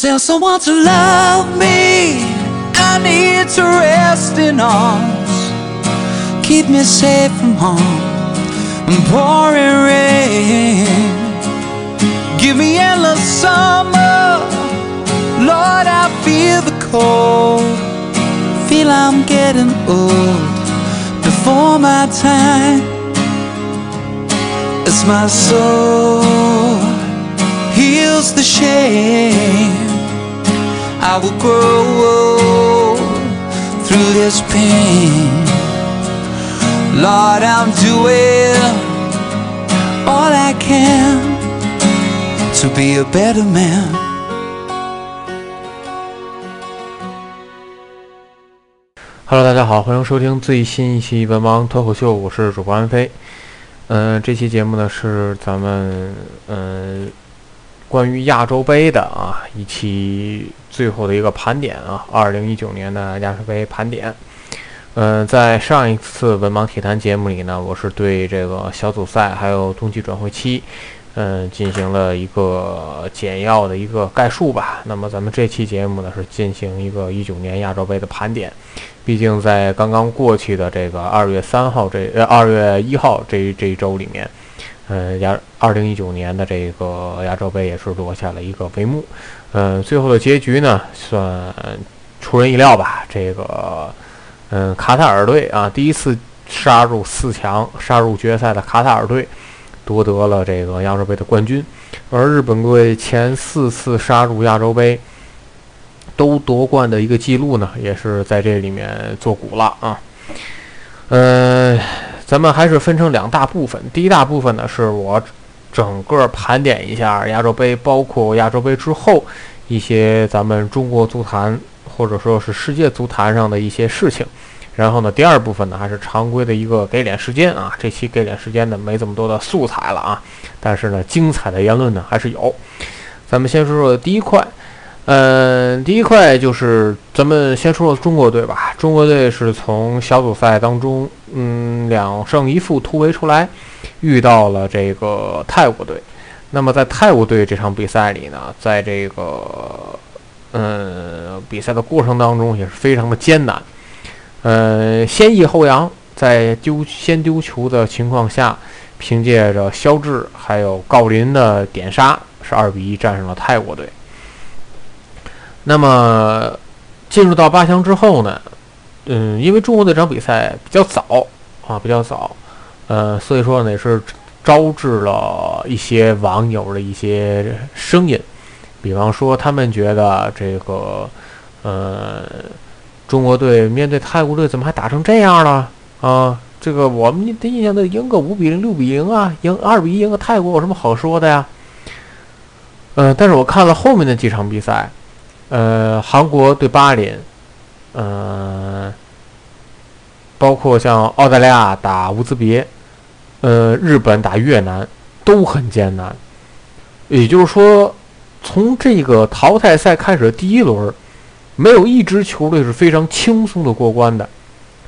Tell someone to love me. I need to rest in arms. Keep me safe from harm and pouring rain. Give me endless summer. Lord, I feel the cold. Feel I'm getting old before my time. As my soul heals the shame. I will grow through this pain. Lord, I'm doing all I can to be a better man. Hello，大家好，欢迎收听最新一期《文盲脱口秀》，我是主播安飞。嗯、这期节目呢是咱们嗯、关于亚洲杯的啊一期最后的一个盘点啊，二零一九年的亚洲杯盘点。嗯、在上一次文盲体坛节目里呢，我是对这个小组赛还有冬季转会期，嗯、进行了一个简要的一个概述吧。那么咱们这期节目呢是进行一个一九年亚洲杯的盘点。毕竟在刚刚过去的这个二月三号这呃二月一号这这一周里面，呃亚二零一九年的这个亚洲杯也是落下了一个帷幕。嗯、最后的结局呢，算出人意料吧。这个嗯、卡塔尔队啊，第一次杀入四强、杀入决赛的卡塔尔队夺得了这个亚洲杯的冠军，而日本队前四次杀入亚洲杯。都夺冠的一个记录呢，也是在这里面做古了啊。嗯、咱们还是分成两大部分。第一大部分呢，是我整个盘点一下亚洲杯，包括亚洲杯之后一些咱们中国足坛或者说是世界足坛上的一些事情。然后呢，第二部分呢，还是常规的一个给脸时间啊。这期给脸时间呢，没这么多的素材了啊，但是呢，精彩的言论呢还是有。咱们先说说第一块。嗯，第一块就是咱们先说说中国队吧。中国队是从小组赛当中，嗯，两胜一负突围出来，遇到了这个泰国队。那么在泰国队这场比赛里呢，在这个嗯比赛的过程当中也是非常的艰难。呃，先抑后扬，在丢先丢球的情况下，凭借着肖智还有郜林的点杀，是二比一战胜了泰国队。那么进入到八强之后呢，嗯，因为中国队这场比赛比较早啊，比较早，呃，所以说呢也是招致了一些网友的一些声音，比方说他们觉得这个，呃，中国队面对泰国队怎么还打成这样了啊？这个我们的印象都赢个五比零、六比零啊，赢二比一赢个泰国有什么好说的呀？呃，但是我看了后面的几场比赛。呃，韩国对巴林，呃，包括像澳大利亚打乌兹别，呃，日本打越南都很艰难。也就是说，从这个淘汰赛开始的第一轮，没有一支球队是非常轻松的过关的。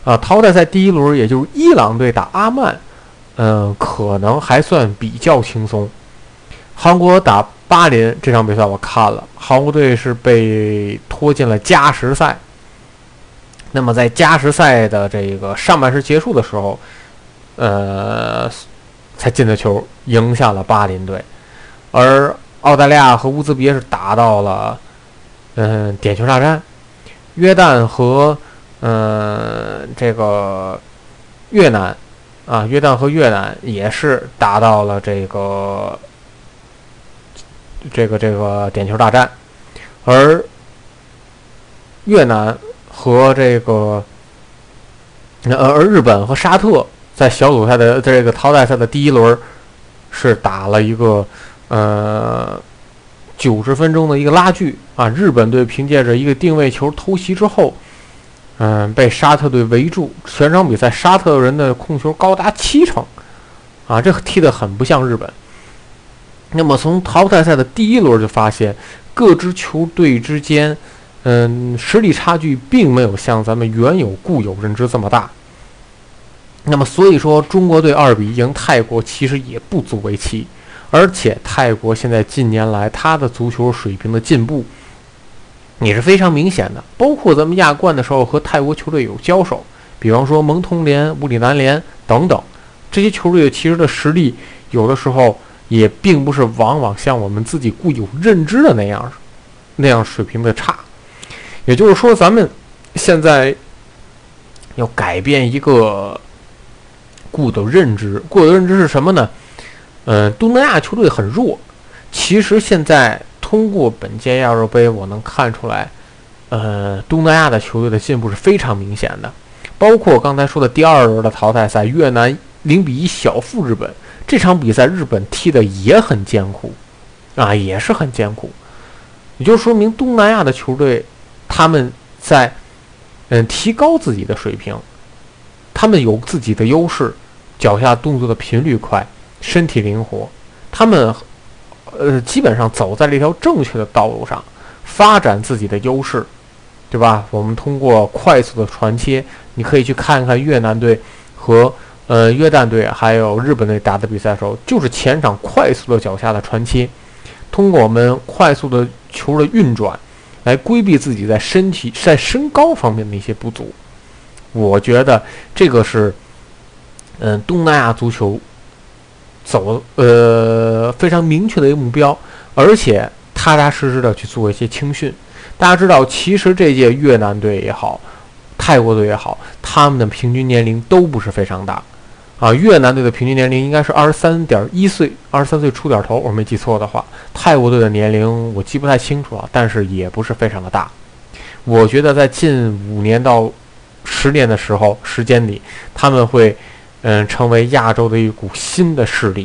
啊，淘汰赛第一轮，也就是伊朗队打阿曼，嗯、可能还算比较轻松。韩国打巴林这场比赛我看了，韩国队是被拖进了加时赛。那么在加时赛的这个上半时结束的时候，呃，才进的球，赢下了巴林队，而澳大利亚和乌兹别是打到了嗯点球大战，约旦和嗯这个越南啊，约旦和越南也是打到了这个这个这个点球大战，而越南和这个呃而日本和沙特在小组赛的这个淘汰赛的第一轮是打了一个呃九十分钟的一个拉锯啊，日本队凭借着一个定位球偷袭之后。嗯，被沙特队围住。全场比赛，沙特人的控球高达七成，啊，这踢得很不像日本。那么从淘汰赛的第一轮就发现，各支球队之间，嗯，实力差距并没有像咱们原有固有认知这么大。那么所以说，中国队二比一赢泰国其实也不足为奇，而且泰国现在近年来他的足球水平的进步。也是非常明显的，包括咱们亚冠的时候和泰国球队有交手，比方说蒙通联、武里南联等等，这些球队其实的实力有的时候也并不是往往像我们自己固有认知的那样，那样水平的差。也就是说，咱们现在要改变一个固有认知，固有认知是什么呢？嗯，东南亚球队很弱，其实现在。通过本届亚洲杯，我能看出来，呃，东南亚的球队的进步是非常明显的。包括刚才说的第二轮的淘汰赛，越南零比一小负日本，这场比赛日本踢的也很艰苦，啊，也是很艰苦。也就说明东南亚的球队，他们在嗯提高自己的水平，他们有自己的优势，脚下动作的频率快，身体灵活，他们。呃，基本上走在了一条正确的道路上，发展自己的优势，对吧？我们通过快速的传切，你可以去看看越南队和呃约旦队还有日本队打的比赛的时候，就是前场快速的脚下的传切，通过我们快速的球的运转，来规避自己在身体在身高方面的一些不足。我觉得这个是，嗯，东南亚足球。走呃非常明确的一个目标，而且踏踏实实的去做一些青训。大家知道，其实这届越南队也好，泰国队也好，他们的平均年龄都不是非常大啊。越南队的平均年龄应该是二十三点一岁，二十三岁出点头，我没记错的话。泰国队的年龄我记不太清楚了，但是也不是非常的大。我觉得在近五年到十年的时候时间里，他们会。嗯，成为亚洲的一股新的势力，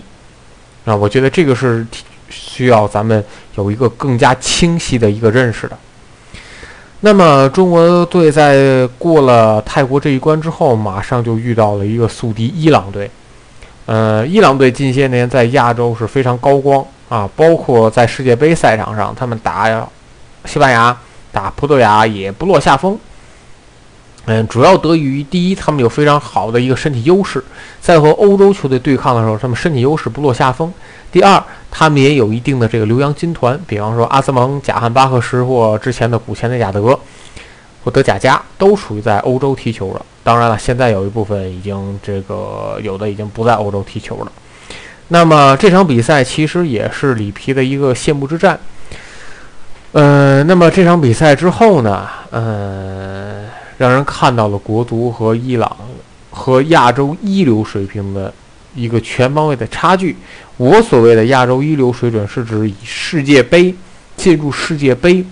啊，我觉得这个是需要咱们有一个更加清晰的一个认识的。那么，中国队在过了泰国这一关之后，马上就遇到了一个宿敌伊朗队。呃，伊朗队近些年在亚洲是非常高光啊，包括在世界杯赛场上，他们打西班牙、打葡萄牙也不落下风。嗯，主要得益于第一，他们有非常好的一个身体优势，在和欧洲球队对抗的时候，他们身体优势不落下风。第二，他们也有一定的这个留洋军团，比方说阿斯蒙、贾汉巴赫什或之前的古前的亚德或德贾加，都属于在欧洲踢球了。当然了，现在有一部分已经这个有的已经不在欧洲踢球了。那么这场比赛其实也是里皮的一个谢幕之战。呃，那么这场比赛之后呢，呃。让人看到了国足和伊朗和亚洲一流水平的一个全方位的差距。我所谓的亚洲一流水准，是指以世界杯进入世界杯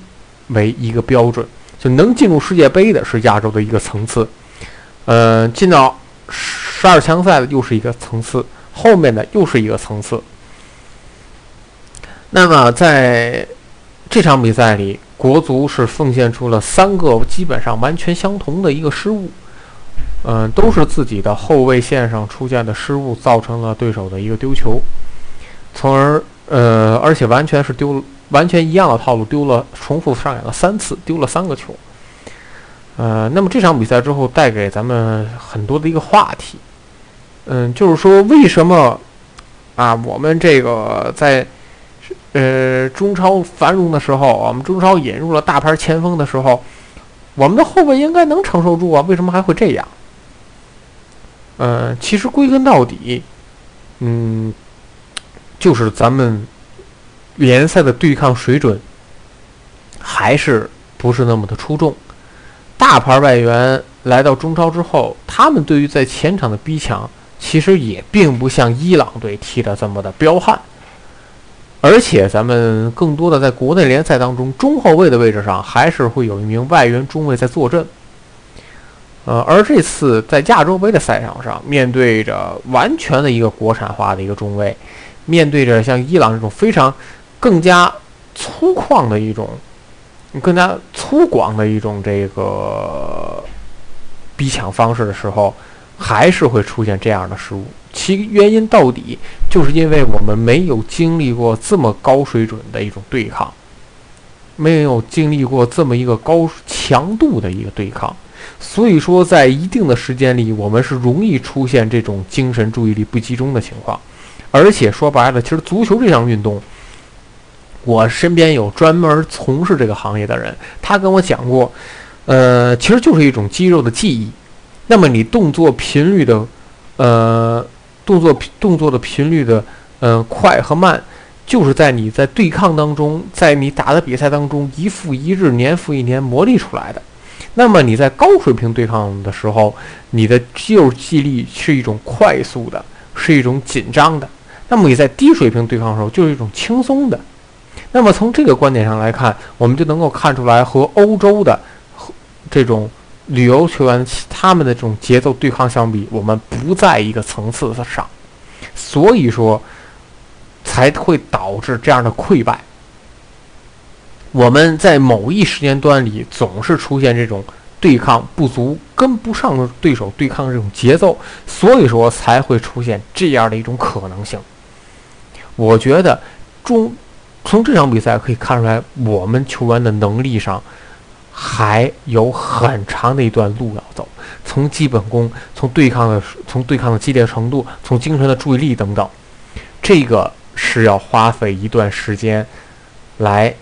为一个标准，就能进入世界杯的是亚洲的一个层次。呃，进到十二强赛的又是一个层次，后面的又是一个层次。那么在这场比赛里。国足是奉献出了三个基本上完全相同的一个失误，嗯，都是自己的后卫线上出现的失误，造成了对手的一个丢球，从而呃，而且完全是丢完全一样的套路，丢了重复上演了三次，丢了三个球。呃，那么这场比赛之后带给咱们很多的一个话题，嗯，就是说为什么啊，我们这个在。呃，中超繁荣的时候，我们中超引入了大牌前锋的时候，我们的后卫应该能承受住啊，为什么还会这样？呃，其实归根到底，嗯，就是咱们联赛的对抗水准还是不是那么的出众。大牌外援来到中超之后，他们对于在前场的逼抢，其实也并不像伊朗队踢的这么的彪悍。而且咱们更多的在国内联赛当中，中后卫的位置上还是会有一名外援中卫在坐镇。呃，而这次在亚洲杯的赛场上，面对着完全的一个国产化的一个中卫，面对着像伊朗这种非常更加粗犷的一种、更加粗犷的一种这个逼抢方式的时候，还是会出现这样的失误。其原因到底就是因为我们没有经历过这么高水准的一种对抗，没有经历过这么一个高强度的一个对抗，所以说在一定的时间里，我们是容易出现这种精神注意力不集中的情况。而且说白了，其实足球这项运动，我身边有专门从事这个行业的人，他跟我讲过，呃，其实就是一种肌肉的记忆。那么你动作频率的，呃。动作动作的频率的，呃，快和慢，就是在你在对抗当中，在你打的比赛当中，一复一日，年复一年磨砺出来的。那么你在高水平对抗的时候，你的肌肉记忆力是一种快速的，是一种紧张的。那么你在低水平对抗的时候，就是一种轻松的。那么从这个观点上来看，我们就能够看出来，和欧洲的这种。旅游球员他们的这种节奏对抗相比，我们不在一个层次上，所以说才会导致这样的溃败。我们在某一时间段里总是出现这种对抗不足、跟不上对手对抗这种节奏，所以说才会出现这样的一种可能性。我觉得中从这场比赛可以看出来，我们球员的能力上。还有很长的一段路要走，从基本功，从对抗的，从对抗的激烈程度，从精神的注意力等等，这个是要花费一段时间来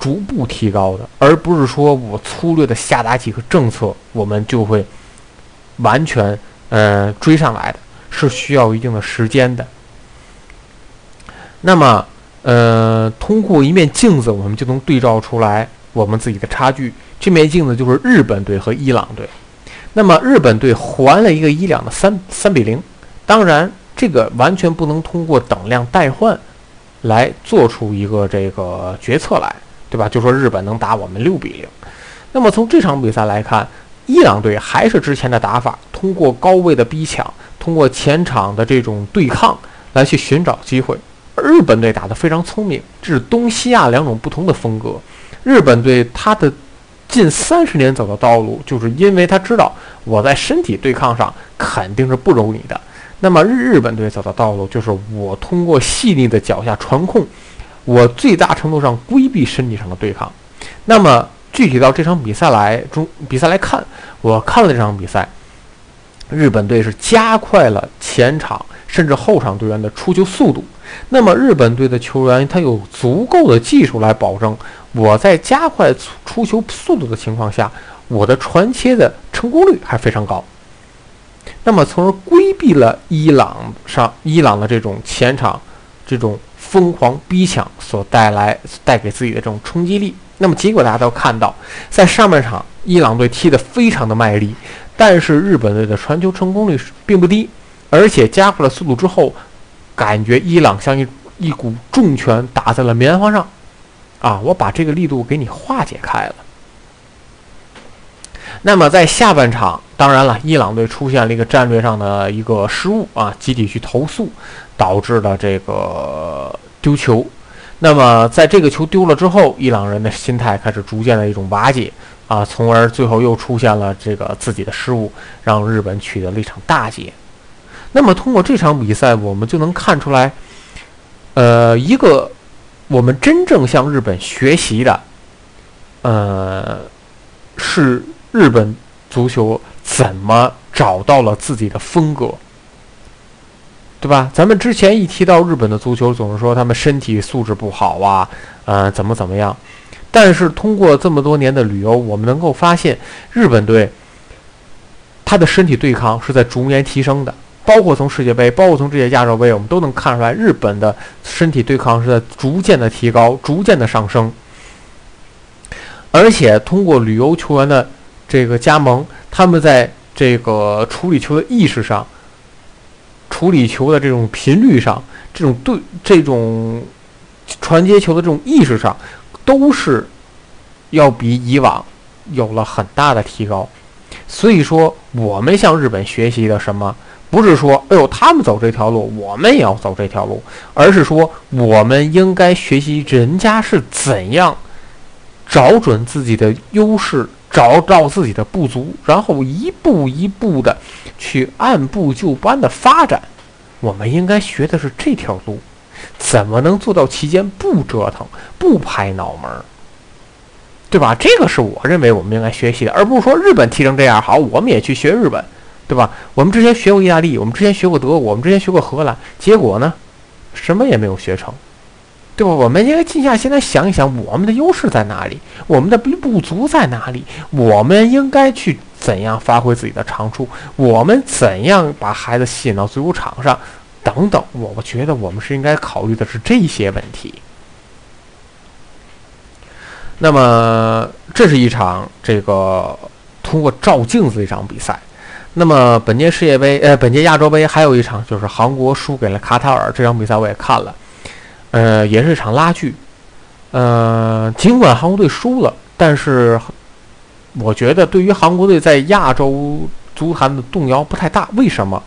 逐步提高的，而不是说我粗略的下达几个政策，我们就会完全呃追上来的，是需要一定的时间的。那么，呃，通过一面镜子，我们就能对照出来我们自己的差距。这面镜子就是日本队和伊朗队，那么日本队还了一个伊朗的三三比零，当然这个完全不能通过等量代换来做出一个这个决策来，对吧？就说日本能打我们六比零，那么从这场比赛来看，伊朗队还是之前的打法，通过高位的逼抢，通过前场的这种对抗来去寻找机会。日本队打得非常聪明，这是东西亚两种不同的风格。日本队他的。近三十年走的道路，就是因为他知道我在身体对抗上肯定是不如你的。那么日日本队走的道路，就是我通过细腻的脚下传控，我最大程度上规避身体上的对抗。那么具体到这场比赛来中比赛来看，我看了这场比赛，日本队是加快了前场甚至后场队员的出球速度。那么日本队的球员他有足够的技术来保证。我在加快出球速度的情况下，我的传切的成功率还非常高。那么，从而规避了伊朗上伊朗的这种前场这种疯狂逼抢所带来带给自己的这种冲击力。那么，结果大家都看到，在上半场伊朗队踢得非常的卖力，但是日本队的传球成功率并不低，而且加快了速度之后，感觉伊朗像一一股重拳打在了棉花上。啊，我把这个力度给你化解开了。那么在下半场，当然了，伊朗队出现了一个战略上的一个失误啊，集体去投诉，导致了这个丢球。那么在这个球丢了之后，伊朗人的心态开始逐渐的一种瓦解啊，从而最后又出现了这个自己的失误，让日本取得了一场大捷。那么通过这场比赛，我们就能看出来，呃，一个。我们真正向日本学习的，呃，是日本足球怎么找到了自己的风格。对吧？咱们之前一提到日本的足球，总是说他们身体素质不好啊，呃，怎么怎么样。但是通过这么多年的旅游，我们能够发现，日本队他的身体对抗是在逐年提升的。包括从世界杯，包括从这些亚洲杯，我们都能看出来，日本的身体对抗是在逐渐的提高，逐渐的上升。而且通过旅游球员的这个加盟，他们在这个处理球的意识上、处理球的这种频率上、这种对这种传接球的这种意识上，都是要比以往有了很大的提高。所以说，我们向日本学习的什么？不是说，哎呦，他们走这条路，我们也要走这条路，而是说，我们应该学习人家是怎样找准自己的优势，找到自己的不足，然后一步一步的去按部就班的发展。我们应该学的是这条路，怎么能做到期间不折腾、不拍脑门儿，对吧？这个是我认为我们应该学习的，而不是说日本踢成这样好，我们也去学日本。对吧？我们之前学过意大利，我们之前学过德国，我们之前学过荷兰，结果呢，什么也没有学成，对吧？我们应该静下心来想一想，我们的优势在哪里，我们的不足在哪里，我们应该去怎样发挥自己的长处，我们怎样把孩子吸引到足球场上，等等。我我觉得我们是应该考虑的是这些问题。那么，这是一场这个通过照镜子的一场比赛。那么本届世界杯，呃，本届亚洲杯还有一场，就是韩国输给了卡塔尔。这场比赛我也看了，呃，也是一场拉锯。呃，尽管韩国队输了，但是我觉得对于韩国队在亚洲足坛的动摇不太大。为什么？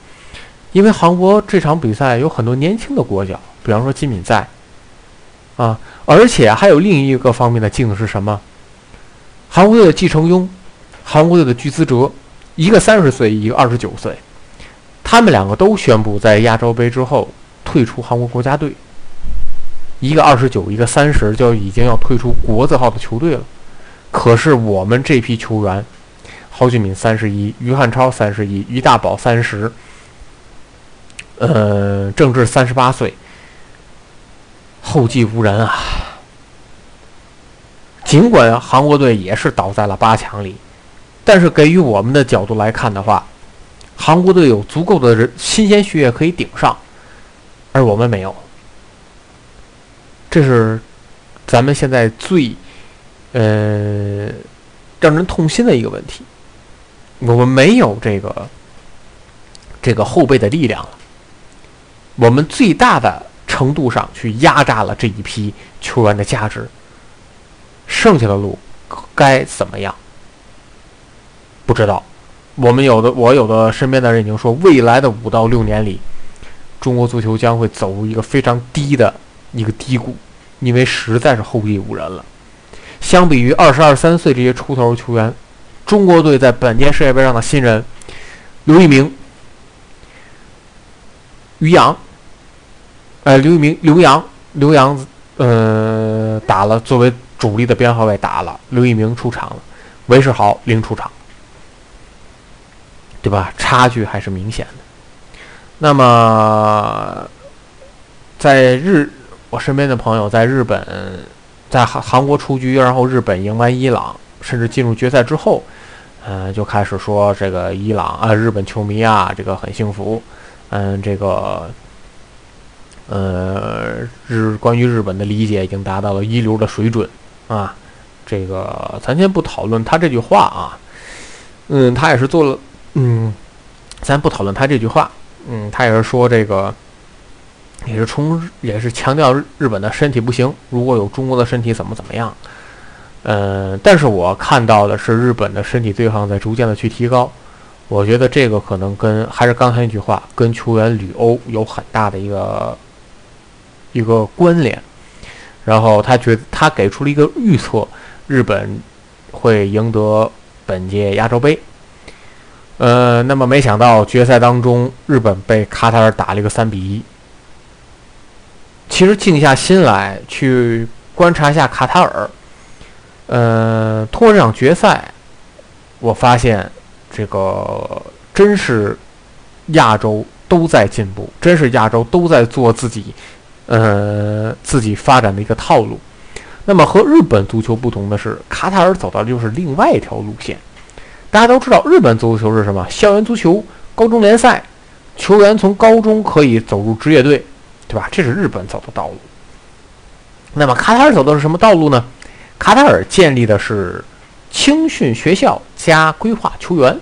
因为韩国这场比赛有很多年轻的国脚，比方说金敏在，啊，而且还有另一个方面的镜子是什么？韩国队的季承庸，韩国队的具资哲。一个三十岁，一个二十九岁，他们两个都宣布在亚洲杯之后退出韩国国家队。一个二十九，一个三十，就已经要退出国字号的球队了。可是我们这批球员，郝俊敏三十一，于汉超三十一，于大宝三十，呃，郑智三十八岁，后继无人啊。尽管韩国队也是倒在了八强里。但是，给予我们的角度来看的话，韩国队有足够的人新鲜血液可以顶上，而我们没有。这是咱们现在最呃让人痛心的一个问题。我们没有这个这个后备的力量了。我们最大的程度上去压榨了这一批球员的价值，剩下的路该怎么样？不知道，我们有的我有的身边的人已经说，未来的五到六年里，中国足球将会走入一个非常低的一个低谷，因为实在是后继无人了。相比于二十二三岁这些出头球员，中国队在本届世界杯上的新人刘一鸣、于洋，呃，刘一鸣、刘洋、刘洋，呃，打了作为主力的边后卫打了，刘一鸣出场了，韦世豪零出场。对吧？差距还是明显的。那么，在日，我身边的朋友在日本，在韩韩国出局，然后日本赢完伊朗，甚至进入决赛之后，嗯，就开始说这个伊朗啊，日本球迷啊，这个很幸福。嗯，这个，呃，日关于日本的理解已经达到了一流的水准啊。这个咱先不讨论他这句话啊。嗯，他也是做了。嗯，咱不讨论他这句话。嗯，他也是说这个，也是从也是强调日本的身体不行，如果有中国的身体怎么怎么样。嗯，但是我看到的是日本的身体对抗在逐渐的去提高。我觉得这个可能跟还是刚才那句话，跟球员旅欧有很大的一个一个关联。然后他觉他给出了一个预测，日本会赢得本届亚洲杯。呃，那么没想到决赛当中，日本被卡塔尔打了一个三比一。其实静下心来去观察一下卡塔尔，呃，通过这场决赛，我发现这个真是亚洲都在进步，真是亚洲都在做自己，呃，自己发展的一个套路。那么和日本足球不同的是，卡塔尔走的就是另外一条路线。大家都知道，日本足球是什么？校园足球、高中联赛，球员从高中可以走入职业队，对吧？这是日本走的道路。那么卡塔尔走的是什么道路呢？卡塔尔建立的是青训学校加规划球员。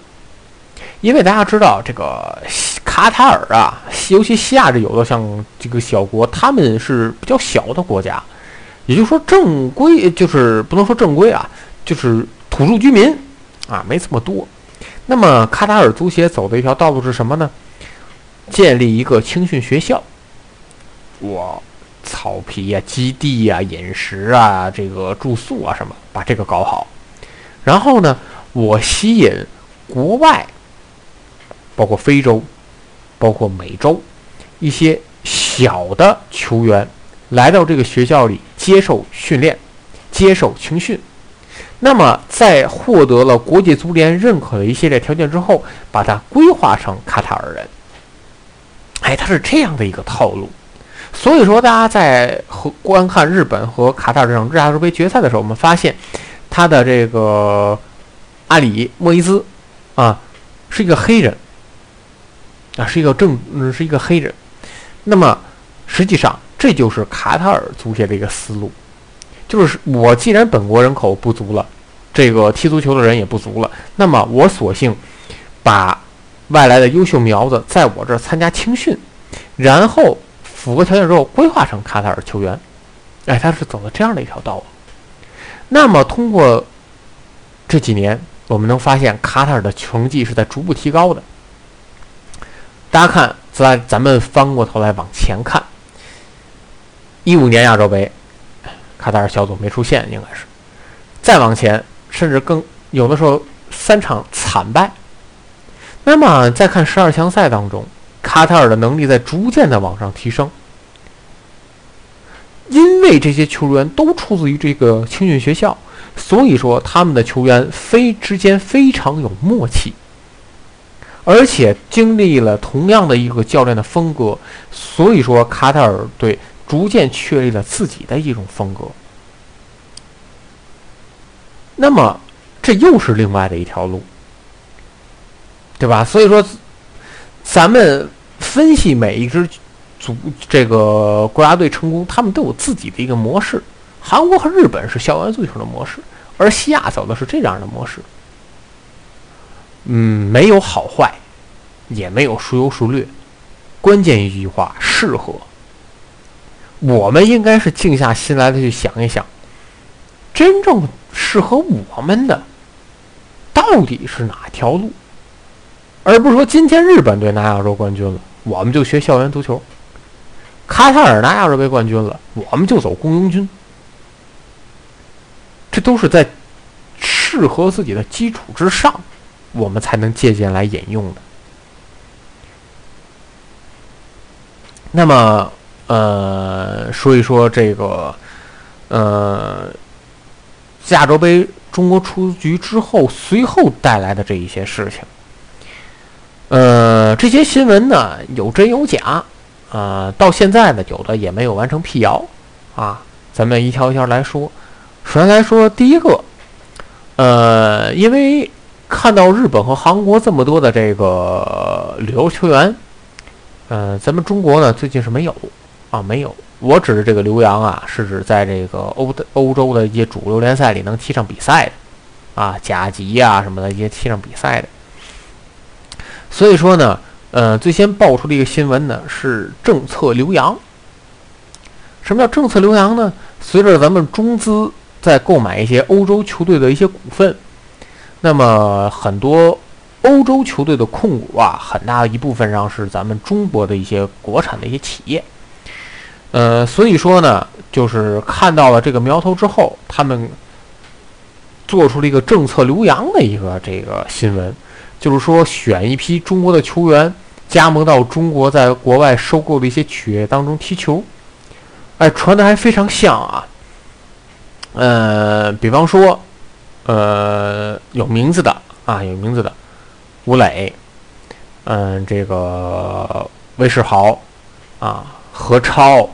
因为大家知道，这个卡塔尔啊，尤其西亚这有的像这个小国，他们是比较小的国家，也就是说正规就是不能说正规啊，就是土著居民啊没这么多。那么卡塔尔足协走的一条道路是什么呢？建立一个青训学校。我草皮呀、基地呀、饮食啊、这个住宿啊什么，把这个搞好。然后呢，我吸引国外。包括非洲，包括美洲，一些小的球员来到这个学校里接受训练，接受青训。那么，在获得了国际足联认可的一系列条件之后，把它规划成卡塔尔人。哎，它是这样的一个套路。所以说，大家在和观看日本和卡塔尔这场亚洲杯决赛的时候，我们发现他的这个阿里莫伊兹啊，是一个黑人。啊，是一个正，是一个黑人。那么，实际上这就是卡塔尔足协的一个思路，就是我既然本国人口不足了，这个踢足球的人也不足了，那么我索性把外来的优秀苗子在我这儿参加青训，然后符合条件之后规划成卡塔尔球员。哎，他是走了这样的一条道路。那么，通过这几年，我们能发现卡塔尔的成绩是在逐步提高的。大家看，在咱们翻过头来往前看，一五年亚洲杯，卡塔尔小组没出现，应该是。再往前，甚至更有的时候三场惨败。那么再看十二强赛当中，卡塔尔的能力在逐渐的往上提升，因为这些球员都出自于这个青训学校，所以说他们的球员非之间非常有默契。而且经历了同样的一个教练的风格，所以说卡塔尔队逐渐确立了自己的一种风格。那么这又是另外的一条路，对吧？所以说，咱们分析每一支组这个国家队成功，他们都有自己的一个模式。韩国和日本是校园足球的模式，而西亚走的是这样的模式。嗯，没有好坏，也没有孰优孰劣，关键一句话，适合。我们应该是静下心来的去想一想，真正适合我们的到底是哪条路，而不是说今天日本队拿亚洲冠军了，我们就学校园足球；卡塔尔拿亚洲杯冠军了，我们就走雇佣军。这都是在适合自己的基础之上。我们才能借鉴来引用的。那么，呃，说一说这个，呃，亚洲杯中国出局之后，随后带来的这一些事情。呃，这些新闻呢，有真有假，啊，到现在呢，有的也没有完成辟谣，啊，咱们一条一条来说。首先来说第一个，呃，因为。看到日本和韩国这么多的这个旅游球员，嗯，咱们中国呢最近是没有啊，没有。我指的这个留洋啊，是指在这个欧的欧洲的一些主流联赛里能踢上比赛的啊，甲级呀什么的一些踢上比赛的。所以说呢，呃，最先爆出的一个新闻呢是政策留洋。什么叫政策留洋呢？随着咱们中资在购买一些欧洲球队的一些股份。那么很多欧洲球队的控股啊，很大一部分上是咱们中国的一些国产的一些企业，呃，所以说呢，就是看到了这个苗头之后，他们做出了一个政策留洋的一个这个新闻，就是说选一批中国的球员加盟到中国在国外收购的一些企业当中踢球，哎，传的还非常像啊，呃，比方说。呃，有名字的啊，有名字的，吴磊，嗯，这个魏世豪啊，何超，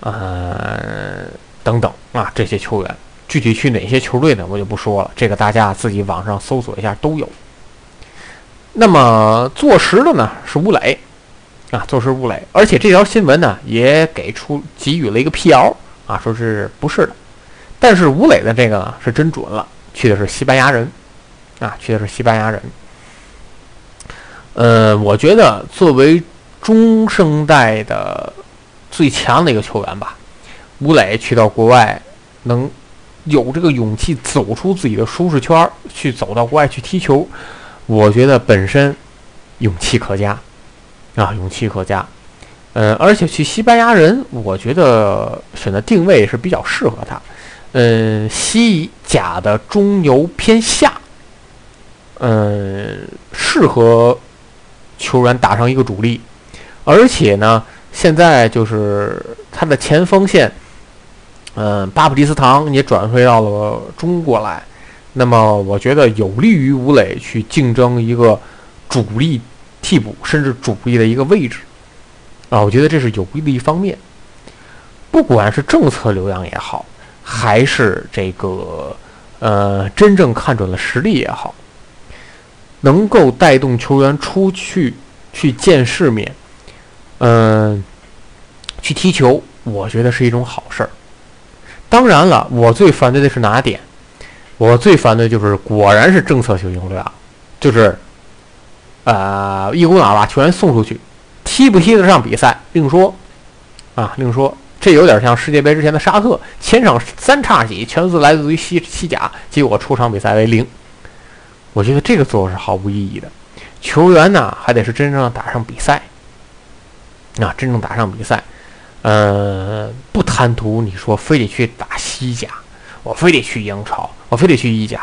呃，等等啊，这些球员，具体去哪些球队呢？我就不说了，这个大家自己网上搜索一下都有。那么坐实的呢是吴磊啊，坐实吴磊，而且这条新闻呢也给出给予了一个辟谣啊，说是不是的。但是吴磊的这个呢是真准了，去的是西班牙人啊，去的是西班牙人。呃，我觉得作为中生代的最强的一个球员吧，吴磊去到国外能有这个勇气走出自己的舒适圈，去走到国外去踢球。我觉得本身勇气可嘉啊，勇气可嘉。嗯，而且去西班牙人，我觉得选的定位是比较适合他。嗯，西甲的中游偏下，嗯，适合球员打上一个主力。而且呢，现在就是他的前锋线，嗯，巴普利斯唐也转会到了中国来。那么我觉得有利于吴磊去竞争一个主力替补，甚至主力的一个位置啊，我觉得这是有利的一方面。不管是政策留洋也好，还是这个呃真正看准了实力也好，能够带动球员出去去见世面，嗯，去踢球，我觉得是一种好事儿。当然了，我最反对的是哪点？我最反对就是，果然是政策性用量，就是，呃，一股脑把球员送出去，踢不踢得上比赛另说，啊，另说，这有点像世界杯之前的沙特，前场三叉戟全是来自于西西甲，结果出场比赛为零。我觉得这个做法是毫无意义的，球员呢还得是真正打上比赛，啊，真正打上比赛，呃，不贪图你说非得去打西甲。我非得去英超，我非得去意甲，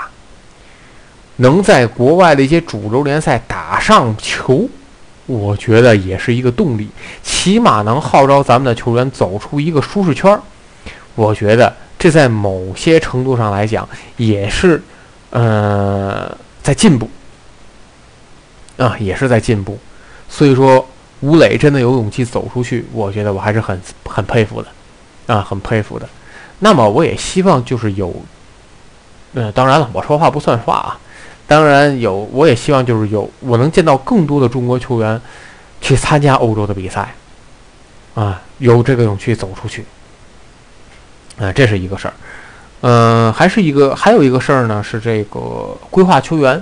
能在国外的一些主流联赛打上球，我觉得也是一个动力，起码能号召咱们的球员走出一个舒适圈儿。我觉得这在某些程度上来讲也是，呃，在进步啊，也是在进步。所以说，吴磊真的有勇气走出去，我觉得我还是很很佩服的，啊，很佩服的。那么我也希望就是有，嗯，当然了，我说话不算话啊。当然有，我也希望就是有，我能见到更多的中国球员去参加欧洲的比赛，啊，有这个勇气走出去，啊，这是一个事儿。嗯，还是一个，还有一个事儿呢，是这个规划球员。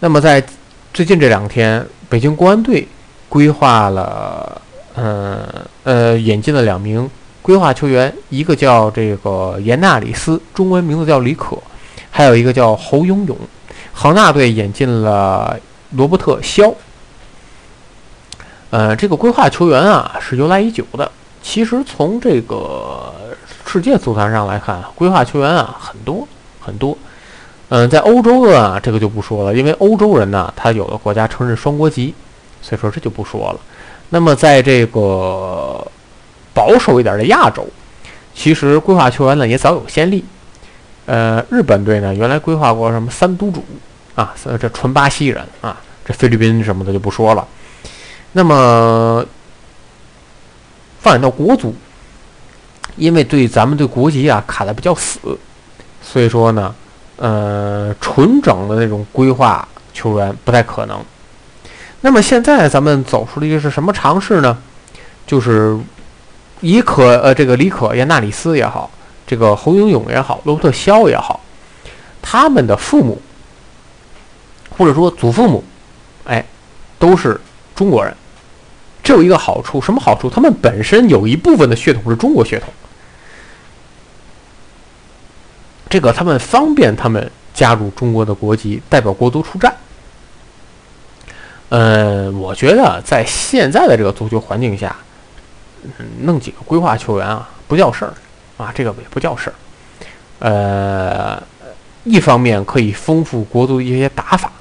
那么在最近这两天，北京国安队规划了，嗯呃，引进了两名。规划球员，一个叫这个严纳里斯，中文名字叫李可，还有一个叫侯永永。恒大队引进了罗伯特肖。呃，这个规划球员啊是由来已久的。其实从这个世界足坛上来看，规划球员啊很多很多。嗯，在欧洲啊，这个就不说了，因为欧洲人呢，他有的国家承认双国籍，所以说这就不说了。那么在这个。保守一点的亚洲，其实规划球员呢也早有先例。呃，日本队呢原来规划过什么三都主啊，这纯巴西人啊，这菲律宾什么的就不说了。那么放眼到国足，因为对咱们对国籍啊卡的比较死，所以说呢，呃，纯整的那种规划球员不太可能。那么现在咱们走出的一个是什么尝试呢？就是。李可呃，这个李可也纳里斯也好，这个侯永永也好，罗伯特肖也好，他们的父母或者说祖父母，哎，都是中国人。这有一个好处，什么好处？他们本身有一部分的血统是中国血统，这个他们方便他们加入中国的国籍，代表国足出战。嗯，我觉得在现在的这个足球环境下。弄几个规划球员啊，不叫事儿，啊，这个也不叫事儿。呃，一方面可以丰富国足的一些打法，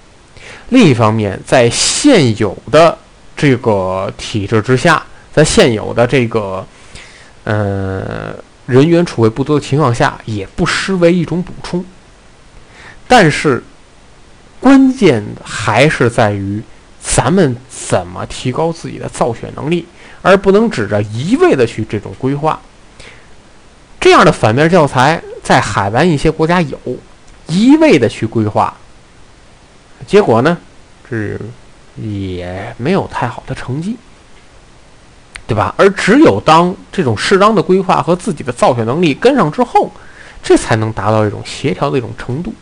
另一方面在现有的这个体制之下，在现有的这个呃人员储备不多的情况下，也不失为一种补充。但是关键还是在于咱们怎么提高自己的造血能力，而不能指着一味的去这种规划。这样的反面教材在海外一些国家有，一味的去规划，结果呢是也没有太好的成绩，对吧？而只有当这种适当的规划和自己的造血能力跟上之后，这才能达到一种协调的一种程度。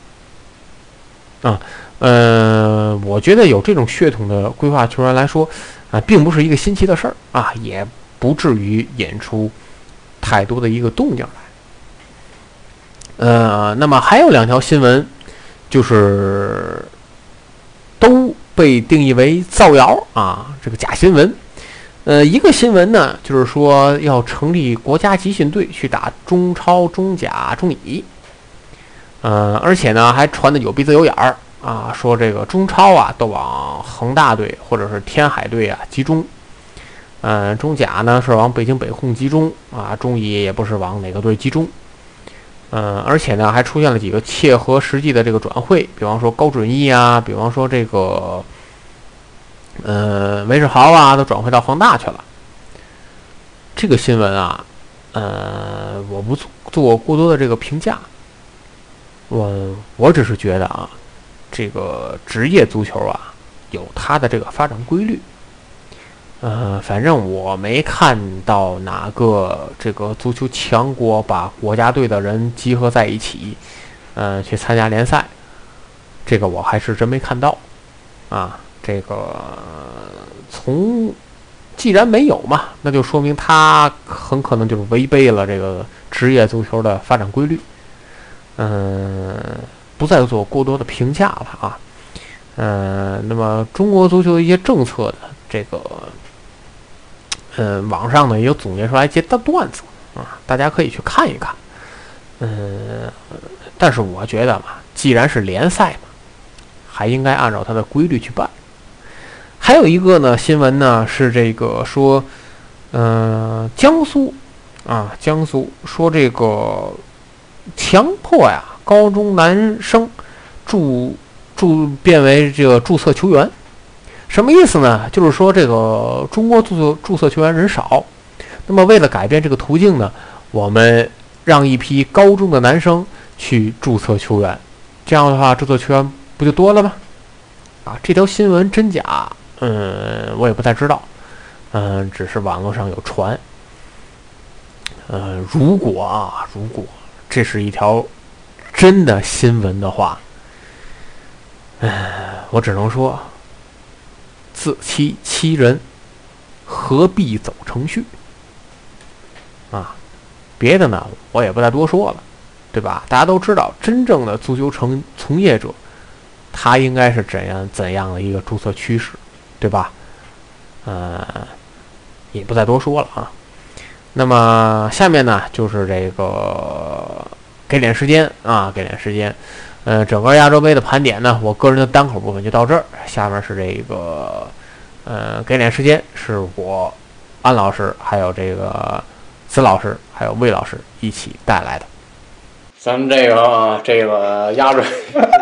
啊，呃，我觉得有这种血统的规划球员来说，啊，并不是一个新奇的事儿啊，也不至于引出太多的一个动静来。呃，那么还有两条新闻，就是都被定义为造谣啊，这个假新闻。呃，一个新闻呢，就是说要成立国家集训队去打中超、中甲、中乙。呃，而且呢，还传的有鼻子有眼儿啊，说这个中超啊都往恒大队或者是天海队啊集中。嗯，中甲呢是往北京北控集中啊，中乙也不是往哪个队集中。嗯，而且呢，还出现了几个切合实际的这个转会，比方说高准翼啊，比方说这个，呃，韦世豪啊，都转会到恒大去了。这个新闻啊，呃，我不做做过多的这个评价，我我只是觉得啊，这个职业足球啊，有它的这个发展规律。呃，反正我没看到哪个这个足球强国把国家队的人集合在一起，呃，去参加联赛，这个我还是真没看到。啊，这个从既然没有嘛，那就说明他很可能就是违背了这个职业足球的发展规律。嗯，不再做过多的评价了啊。嗯，那么中国足球的一些政策的这个。嗯，网上呢也有总结出来一些的段子啊，大家可以去看一看。嗯，但是我觉得嘛，既然是联赛嘛，还应该按照它的规律去办。还有一个呢，新闻呢是这个说，嗯，江苏啊，江苏说这个强迫呀，高中男生注注变为这个注册球员。什么意思呢？就是说，这个中国注册注册球员人少，那么为了改变这个途径呢，我们让一批高中的男生去注册球员，这样的话，注册球员不就多了吗？啊，这条新闻真假？嗯，我也不太知道。嗯，只是网络上有传。嗯，如果啊，如果这是一条真的新闻的话，嗯，我只能说。自欺欺人，何必走程序？啊，别的呢，我也不再多说了，对吧？大家都知道，真正的足球从从业者，他应该是怎样怎样的一个注册趋势，对吧？呃，也不再多说了啊。那么下面呢，就是这个给点时间啊，给点时间。呃，整个亚洲杯的盘点呢，我个人的单口部分就到这儿。下面是这个，呃，给点时间，是我安老师，还有这个孙老师，还有魏老师一起带来的。咱们这个这个亚洲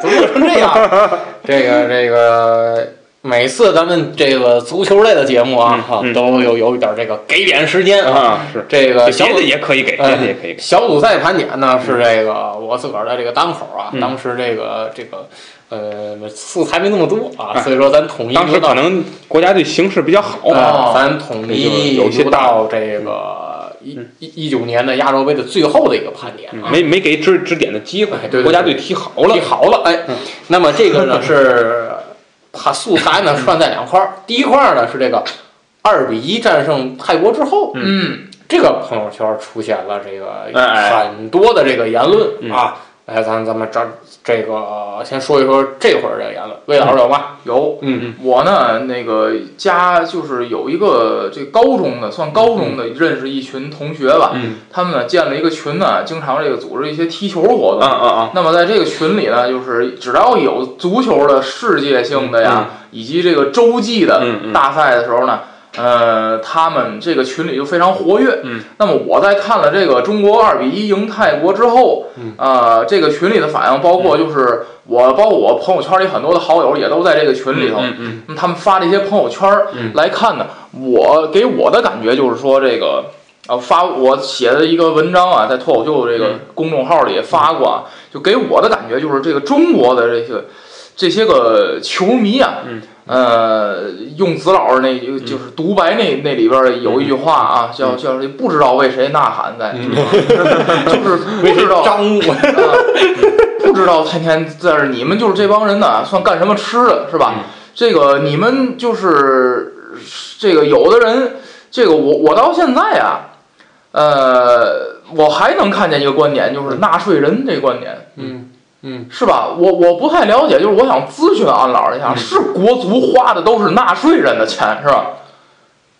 怎么成这样？这个这个。每次咱们这个足球类的节目啊，哈，都有有一点这个给点时间啊，是。这个小组也可以给，别的也可以给。小组赛盘点呢是这个我自个儿的这个单口啊，当时这个这个呃素材没那么多啊，所以说咱统一当时可能国家队形势比较好啊，咱统一有些到这个一一一九年的亚洲杯的最后的一个盘点，没没给指指点的机会，对国家队踢好了，踢好了，哎，那么这个呢 是。它素材呢 串在两块儿，第一块儿呢是这个二比一战胜泰国之后，嗯，这个朋友圈出现了这个很多的这个言论啊，来，咱咱们这这个先说一说这会儿这个言论，魏老师有吗？有，嗯，我呢那个家就是有一个这高中的，算高中的认识一群同学吧，嗯，他们呢建了一个群呢，经常这个组织一些踢球活动，那么在这个群里呢，就是只要有足球的世界性的呀，以及这个洲际的大赛的时候呢。呃，他们这个群里就非常活跃。嗯，那么我在看了这个中国二比一赢泰国之后，嗯，呃，这个群里的反应，包括就是我，包括我朋友圈里很多的好友也都在这个群里头，嗯嗯那么他们发这些朋友圈嗯。来看呢，我给我的感觉就是说这个。啊，发我写的一个文章啊，在脱口秀这个嗯。公众号里也发过啊，就给我的感觉就是这个中国的这些这些个球迷啊，嗯呃，用子老师那就是独白那那里边儿有一句话啊，叫叫是不知道为谁呐喊在，就是不知道张我啊，不知道天天在这儿，你们就是这帮人呢，算干什么吃的，是吧？嗯。这个你们就是这个有的人，这个我我到现在啊，呃，我还能看见一个观点，就是纳税人这观点，嗯嗯是吧？我我不太了解，就是我想咨询安老师一下，嗯是国足花的都是纳税人的钱是吧？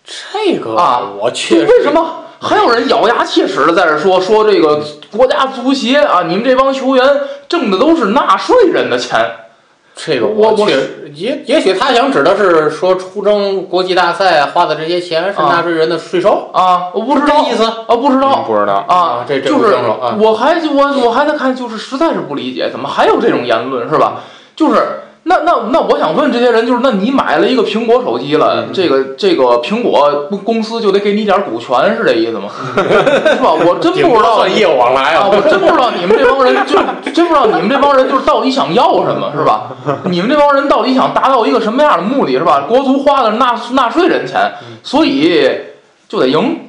这个啊我确实为什么还有人咬牙切齿的在这说说这个国家足协啊，你们这帮球员挣的都是纳税人的钱？这个我我确也也许他想指的是说出征国际大赛花的这些钱是啊纳税人的税收啊，我不知道意思啊，不知道。不知道，啊，这这就是不清楚啊我还我我还在看，就是实在是不理解，怎么还有这种言论是吧？就是那那那我想问这些人，就是那你买了一个苹果手机了，嗯这个这个苹果公司就得给你点股权，是这意思吗？是吧？我真不知道算业务往来啊，我真不知道你们这帮人就真不知道你们这帮人就是到底想要什么，是吧？你们这帮人到底想达到一个什么样的目的，是吧？国足花的是纳纳税人钱，所以就得赢，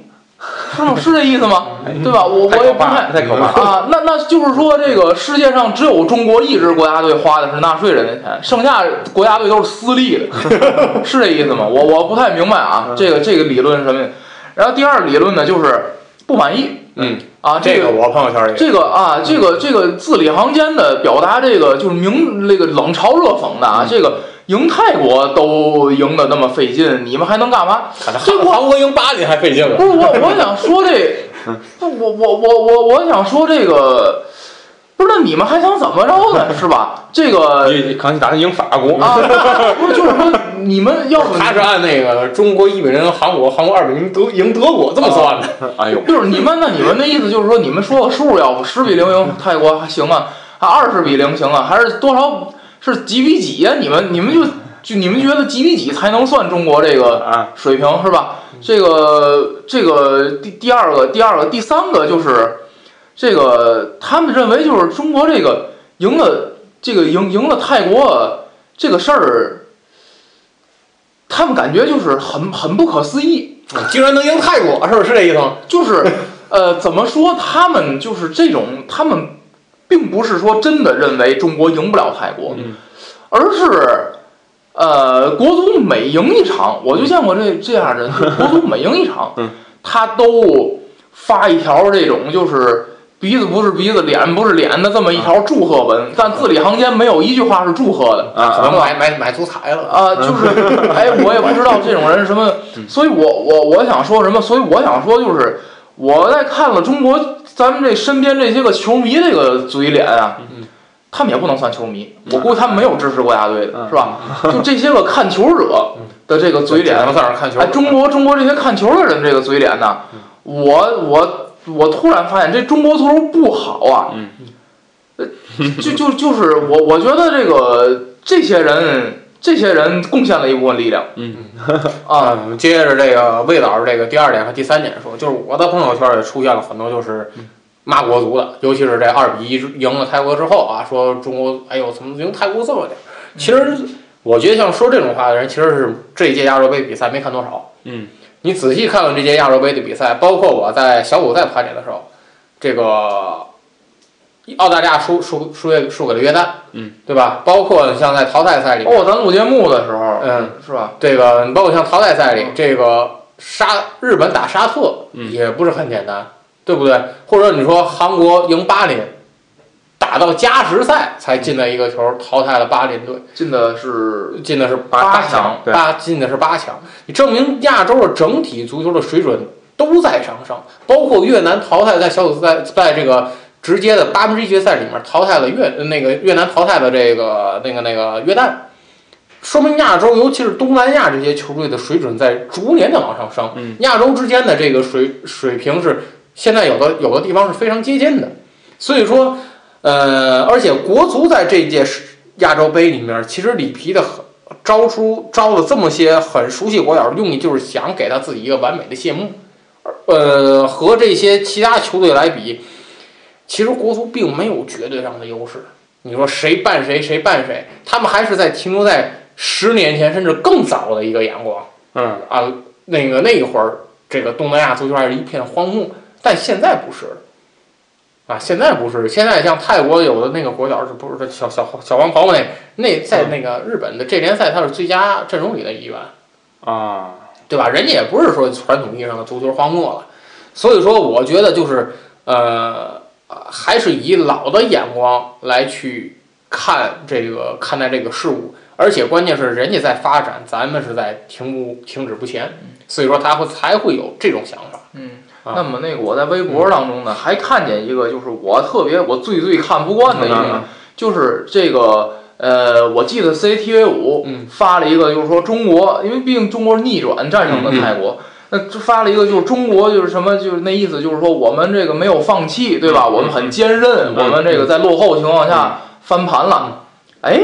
是吗？是这意思吗？对吧？我我也不太太可怕啊，那那就是说，这个世界上只有中国一支国家队花的是纳税人的钱，剩下国家队都是私立的，是这意思吗？我我不太明白啊，这个这个理论是什么？然后第二理论呢，就是不满意嗯，啊，这个我朋友圈里这个啊，这个这个字里行间的表达，这个就是明那个冷嘲热讽的啊，这个赢泰国都赢得那么费劲，你们还能干嘛？这韩国赢巴黎还费劲了不。是我，我想说这，不我我我我我想说这个，不是那你们还想怎么着呢？是吧？这个你可能打算赢法国，啊，不是就是说你们要不他是按那个中国一比零韩国，韩国二比零德赢德国这么算的。哎呦，就是你们那你们的意思就是说，你们说个数，要不十比零赢泰国还行啊，还二十比零行啊，还是多少是几比几呀、你们你们就就你们觉得几比几才能算中国这个啊，水平是吧？这个这个第第二个第二个第三个就是这个他们认为就是中国这个赢了这个赢赢了泰国这个事儿，他们感觉就是很很不可思议。竟然能赢泰国，是不是这意思吗？就是，呃，怎么说？他们就是这种，他们并不是说真的认为中国赢不了泰国，嗯而是，呃，国足每赢一场，我就见过这这样的人，国足每赢一场，嗯他都发一条这种就是。鼻子不是鼻子，脸不是脸的这么一条祝贺文，但字里行间没有一句话是祝贺的。啊可能买买买足彩了。啊，就是，哎，我也不知道这种人是什么，所以我我我想说什么，所以我想说就是我在看了中国咱们这身边这些个球迷这个嘴脸啊，他们也不能算球迷，我估计他们没有支持国家队的，是吧？就这些个看球者的这个嘴脸只，能算是看球。哎，中国中国这些看球的人这个嘴脸呢，我我我突然发现这中国足球不好啊，嗯。呃，就就就是我我觉得这个这些人这些人贡献了一部分力量，嗯啊，嗯，接着这个魏老师这个第二点和第三点说，就是我的朋友圈也出现了很多就是骂国足的，尤其是这二比一赢了泰国之后啊，说中国哎呦怎么赢泰国这么点儿？其实我觉得像说这种话的人，其实是这一届亚洲杯比赛没看多少。嗯，你仔细看看这届亚洲杯的比赛，包括我在小组赛盘点的时候，这个澳大利亚输输输给输给了约旦，嗯，对吧？包括像在淘汰赛里包，括咱录节目的时候，嗯，是吧？这个你包括像淘汰赛里，这个沙日本打沙特嗯也不是很简单，对不对？或者你说韩国赢巴林，打到加时赛才进了一个球，淘汰了巴林队，进的是进的是八八强八进的是八强。你证明亚洲的整体足球的水准都在上升，包括越南淘汰在小组赛，在这个直接的八分之一决赛里面淘汰了越那个越南淘汰了这个那个那个约旦。说明亚洲，尤其是东南亚这些球队的水准在逐年的往上升。嗯亚洲之间的这个水水平是现在有的有的地方是非常接近的，所以说，呃，而且国足在这届世亚洲杯里面，其实里皮的很招出招了这么些很熟悉国脚的用意，就是想给他自己一个完美的谢幕。呃，和这些其他球队来比，其实国足并没有绝对上的优势。你说谁办谁，谁办谁，他们还是在停留在十年前甚至更早的一个眼光嗯啊。那个那一会儿，这个东南亚足球还是一片荒漠，但现在不是啊，现在不是。现在像泰国有的那个国脚是不是小小小黄袍那那在那个日本的这联赛，他是最佳阵容里的一员。啊，对吧？人家也不是说传统意义上的足球荒漠了，所以说我觉得就是呃，呃还是以老的眼光来去看这个看待这个事物，而且关键是人家在发展，咱们是在停不停止不前，所以说他会才会有这种想法。那么那个我在微博当中呢，还看见一个，就是我特别我最最看不惯的一个，就是这个呃，我记得 CCTV 五嗯。发了一个，就是说中国，因为毕竟中国是逆转战胜的泰国。那就发了一个，就是中国就是什么，就是那意思，就是说我们这个没有放弃，对吧？我们很坚韧，我们这个在落后情况下翻盘了。哎，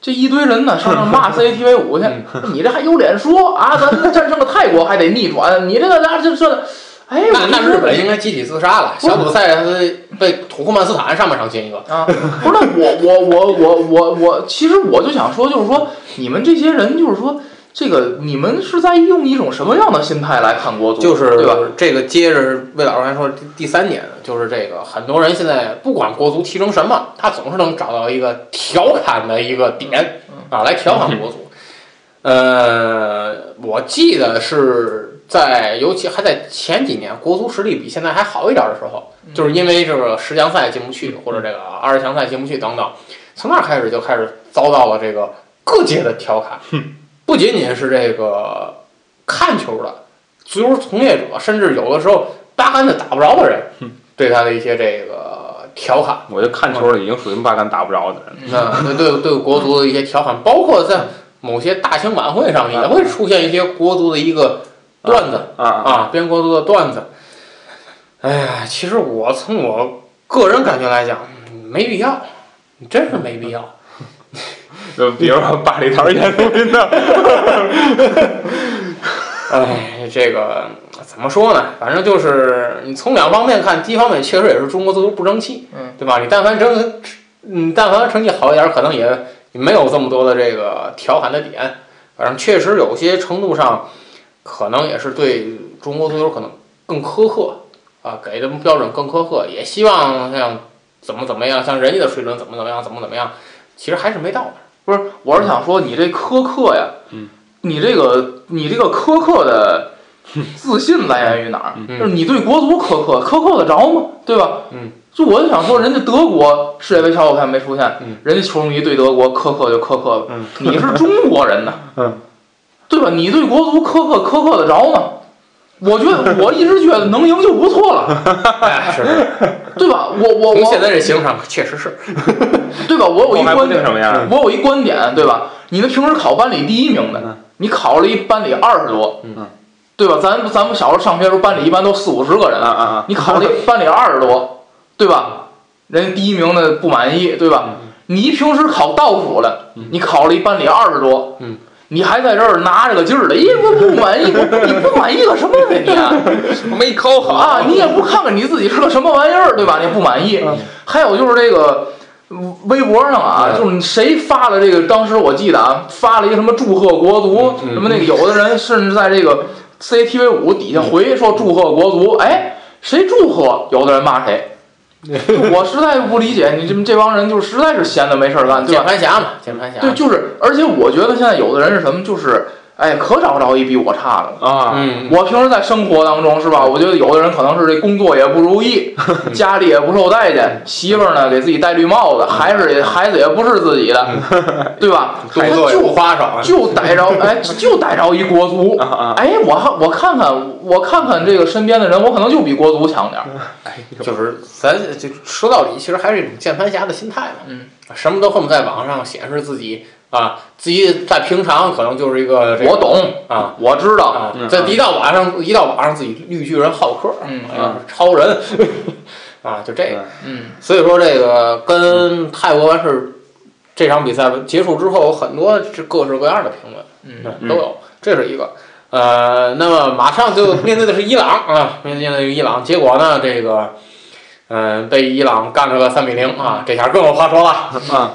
这一堆人呢上那骂 CCTV 五去，你这还有脸说啊？咱战胜了泰国还得逆转，你这个那这这，哎，那那日本应该集体自杀了，小组赛是被土库曼斯坦上半场进一个。啊，不是那我我我我我我，其实我就想说，就是说你们这些人，就是说这个你们是在用一种什么样的心态来看国足，就是对吧？这个接着魏老师还说第第三点，就是这个很多人现在不管国足踢成什么，他总是能找到一个调侃的一个点啊，来调侃国足。呃，我记得是在尤其还在前几年，国足实力比现在还好一点的时候，就是因为这个十强赛进不去，或者这个二十强赛进不去等等，从那儿开始就开始遭到了这个各界的调侃，不仅仅是这个看球的。足球从业者，甚至有的时候八竿子打不着的人，对他的一些这个调侃，我就看球的，已经属于八竿打不着的人。啊，对对对国足的一些调侃，包括在某些大型晚会上也会出现一些国足的一个段子啊啊，啊，编国足的段子。哎呀，其实我从我个人感觉来讲，没必要，真是没必要。就比如说八里桃演录音的，哎，这个怎么说呢？反正就是你从两方面看，第一方面确实也是中国足球不争气，嗯，对吧？你但凡争，嗯，但凡成绩好一点，可能也没有这么多的这个调侃的点。反正确实有些程度上，可能也是对中国足球可能更苛刻啊，给的标准更苛刻，也希望像怎么怎么样，像人家的水准怎么怎么样，怎么怎么样，其实还是没到那儿。不是，我是想说你这苛刻呀，嗯，你这个你这个苛刻的自信来源于哪儿？嗯就是你对国足苛刻，苛刻得着吗？对吧？嗯，就我就想说，人家德国世界杯小组赛没出现，嗯人家球迷对德国苛刻就苛刻了，嗯你是中国人呐，嗯，对吧？你对国足苛刻苛刻得着吗？我觉得 我一直觉得能赢就不错了，哎，是，对吧？我我我从现在这形势上，确实是。对吧？我有一观点，什么样。我有一观点，对吧？你那平时考班里第一名的嗯，你考了一班里二十多，嗯对吧？咱咱们小时候上学时候，班里一般都四五十个人啊，啊啊！你考了一班里二十多，对吧？人家第一名的不满意，对吧？你平时考倒数的，你考了一班里二十多，嗯你还在这儿拿着个劲儿的，咦，我不满意，我你不满意个什么呀你啊？没考好啊，你也不看看你自己是个什么玩意儿，对吧？你不满意。还有就是这个嗯微博上啊，嗯就是谁发了这个，当时我记得啊，发了一个什么祝贺国足，什么那个有的人甚至在这个 CCTV 五底下回说祝贺国足，哎，谁祝贺，有的人骂谁。我实在不理解，你这这帮人就实在是闲的没事儿干，对键？盘侠嘛，键盘侠。对，就是，而且我觉得现在有的人是什么，就是，哎，可找不着一比我差的了。啊，嗯，我平时在生活当中是吧？我觉得有的人可能是这工作也不如意，家里也不受待见，媳妇儿呢给自己戴绿帽子，孩子也孩子也不是自己的，对吧？就花哨。就逮着哎，就逮着一国足哎，我还我看看我看看这个身边的人，我可能就比国足强点儿。就是咱就说到底，其实还是一种键盘侠的心态嘛。嗯，什么都恨不得在网上显示自己啊，自己在平常可能就是一个这个我懂，啊我知道啊，嗯这一到晚上一到晚上自己绿巨人浩克，嗯哎呀超人 啊，就这个。嗯所以说这个跟泰国完事这场比赛结束之后，有很多这各式各样的评论，嗯嗯，都有，这是一个。呃，那么马上就面对的是伊朗啊，面对的是伊朗，结果呢，这个，嗯、被伊朗干了个三比零啊，这下更有话说了。啊，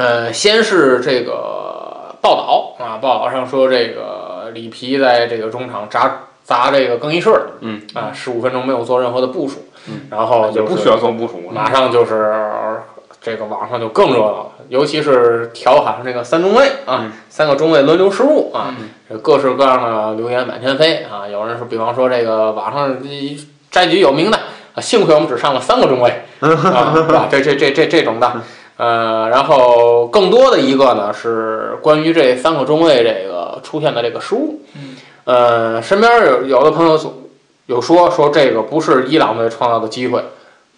呃，先是这个报道啊，报道上说这个里皮在这个中场砸砸这个更衣室，嗯啊，十五分钟没有做任何的部署，嗯然后就是不需要做部署了。马上就是这个网上就更热闹了，尤其是调侃这个三中卫啊，嗯三个中卫轮流失误啊，嗯这各式各样的留言满天飞啊。有人说，比方说这个网上摘举有名的，啊幸亏我们只上了三个中卫 啊，这这这这这种的。呃，然后更多的一个呢是关于这三个中卫这个出现的这个失误。嗯，呃，身边有有的朋友总有说说这个不是伊朗队创造的机会，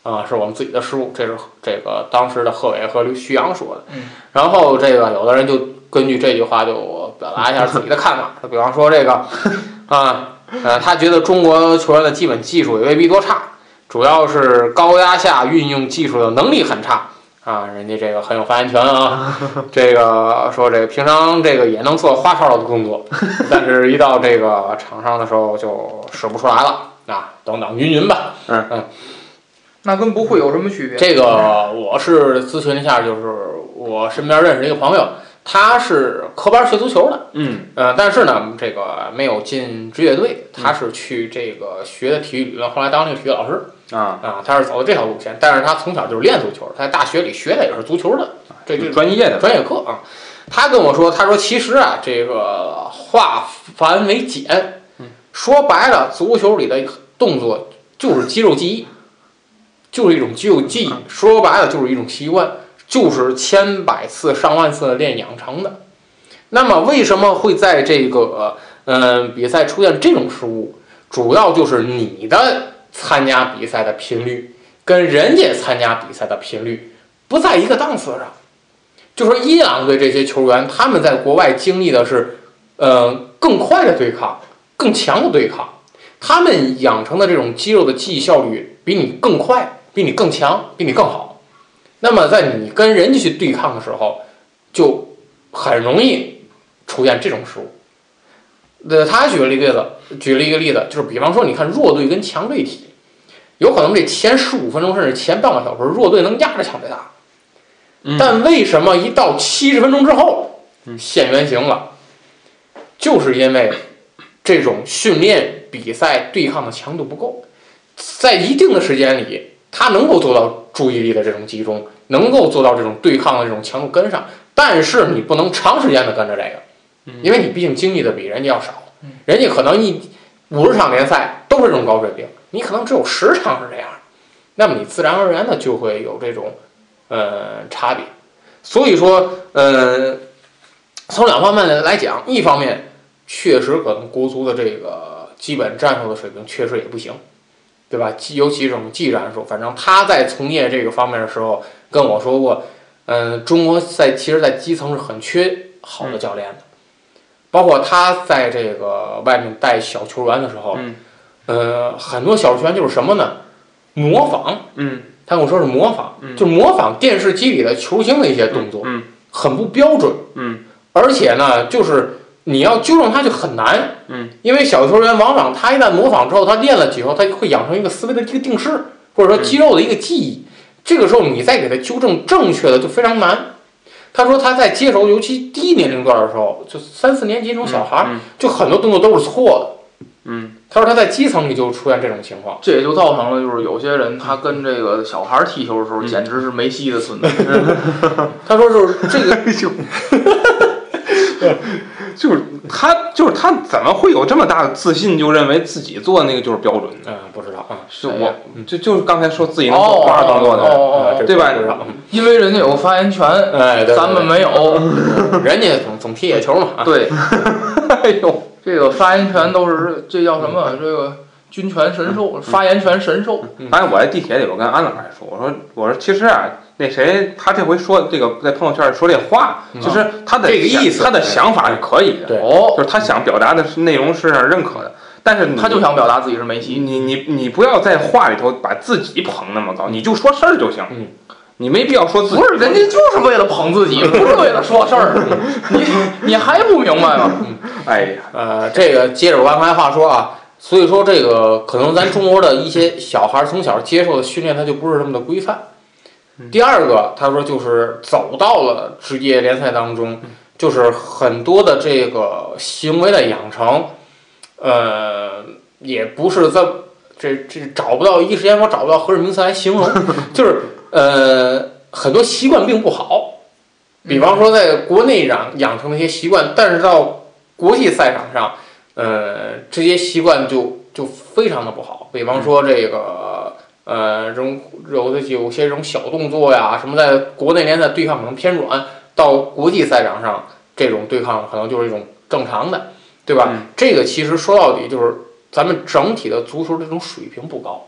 啊，是我们自己的失误。这是这个当时的贺伟和徐徐阳说的。嗯，然后这个有的人就根据这句话就表达一下自己的看法，就比方说这个啊，呃，他觉得中国球员的基本技术也未必多差，主要是高压下运用技术的能力很差。啊，人家这个很有发言权啊，这个说这个平常这个也能做花哨的工作，但是一到这个场上的时候就使不出来了啊，等等云云吧。嗯嗯那跟不会有什么区别？这个我是咨询了一下，就是我身边认识一个朋友，他是科班学足球的，嗯呃，但是呢，这个没有进职业队，他是去这个学的体育理论，后来当这个体育老师啊，啊，他是走的这条路线。但是他从小就是练足球，他在大学里学的也是足球的，这就专业的专业课啊。他跟我说，他说其实啊，这个化繁为简，说白了，足球里的动作就是肌肉记忆，就是一种肌肉记忆。说白了，就是一种习惯，就是千百次、上万次的练养成的。那么，为什么会在这个嗯、比赛出现这种失误？主要就是你的参加比赛的频率跟人家参加比赛的频率不在一个档次上。就说伊朗队这些球员，他们在国外经历的是，呃，更快的对抗，更强的对抗，他们养成的这种肌肉的记忆效率比你更快，比你更强，比你更好。那么在你跟人家去对抗的时候，就很容易出现这种失误。呃，他举了一个例子，举了一个例子，就是比方说，你看弱队跟强队踢，有可能这前十五分钟甚至前半个小时，弱队能压着强队打。嗯但为什么一到七十分钟之后现原形了？就是因为这种训练、比赛、对抗的强度不够，在一定的时间里，他能够做到注意力的这种集中，能够做到这种对抗的这种强度跟上，但是你不能长时间的跟着这个，因为你毕竟经历的比人家要少，人家可能一五十场联赛都是这种高水平，你可能只有十场是这样，那么你自然而然的就会有这种呃差别。所以说，呃，从两方面来讲，一方面确实可能国足的这个基本战术的水平确实也不行，对吧？尤其这种技战术，反正他在从业这个方面的时候跟我说过，嗯、中国在其实，在基层是很缺好的教练的，包括他在这个外面带小球员的时候，嗯呃，很多小球员就是什么呢？模仿，嗯。他跟我说是模仿，嗯就模仿电视机里的球星的一些动作，嗯。很不标准，嗯。而且呢，就是你要纠正他就很难，嗯，因为小球员往往他一旦模仿之后，他练了几后，他就会养成一个思维的一个定式，或者说肌肉的一个记忆，这个时候你再给他纠正正确的就非常难。他说他在接手，尤其低年龄段的时候，就三四年级这种小孩儿，嗯就很多动作都是错的。嗯他说他在基层里就出现这种情况。这也就造成了，就是有些人他跟这个小孩儿踢球的时候，简直是梅西的存在。他说就是这个 就是他，就是他，怎么会有这么大的自信，就认为自己做的那个就是标准的？嗯，不知道啊，就谁呀我，就就是刚才说自己能做花动作的对吧。因为人家有发言权，哎，对咱们没有。人家总总踢野球嘛。啊对，哎呦，这个发言权都是这叫什么？这个军权神授，发言权神授。反正我在地铁里，我跟安老还说，我说我说其实啊，那谁他这回说这个在朋友圈说这话，其实他的这个意思。他的想法是可以的，对。哦。就，是他想表达的是内容是认可的，但是他就想表达自己是梅西。你你你不要在话里头把自己捧那么高，你就说事儿就行，嗯。你没必要说自己。不是，人家就是为了捧自己，不是为了说事儿。你你还不明白吗？哎呀，呃，这个接着我刚才话说啊，所以说这个可能咱中国的一些小孩儿从小接受的训练，他就不是那么的规范。第二个，他说就是走到了职业联赛当中，就是很多的这个行为的养成，呃，也不是在这这找不到一时间我找不到合适名词来形容，就是呃很多习惯并不好，比方说在国内养养成的一些习惯，但是到国际赛场上，呃，这些习惯就就非常的不好。比方说这个，呃，这种有的有些这种小动作呀，什么在国内联赛对抗可能偏软，到国际赛场上这种对抗可能就是一种正常的，对吧？嗯这个其实说到底就是咱们整体的足球这种水平不高。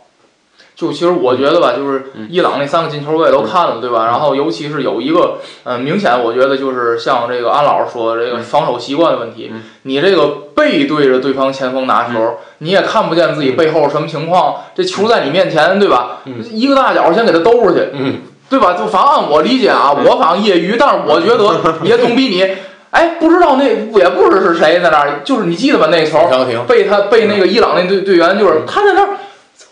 就其实我觉得吧，就是伊朗那三个进球我也都看了，对吧？然后尤其是有一个，嗯、明显我觉得就是像这个安老师说的这个防守习惯的问题，嗯你这个背对着对方前锋拿球，你也看不见自己背后什么情况，这球在你面前，对吧？嗯一个大脚先给他兜出去，嗯，对吧？就反正按我理解啊，我反正业余，但是我觉得也总比你，哎，不知道那也不知是谁在那儿，就是你记得吧？那球被他被那个伊朗那队队员，就是他在那儿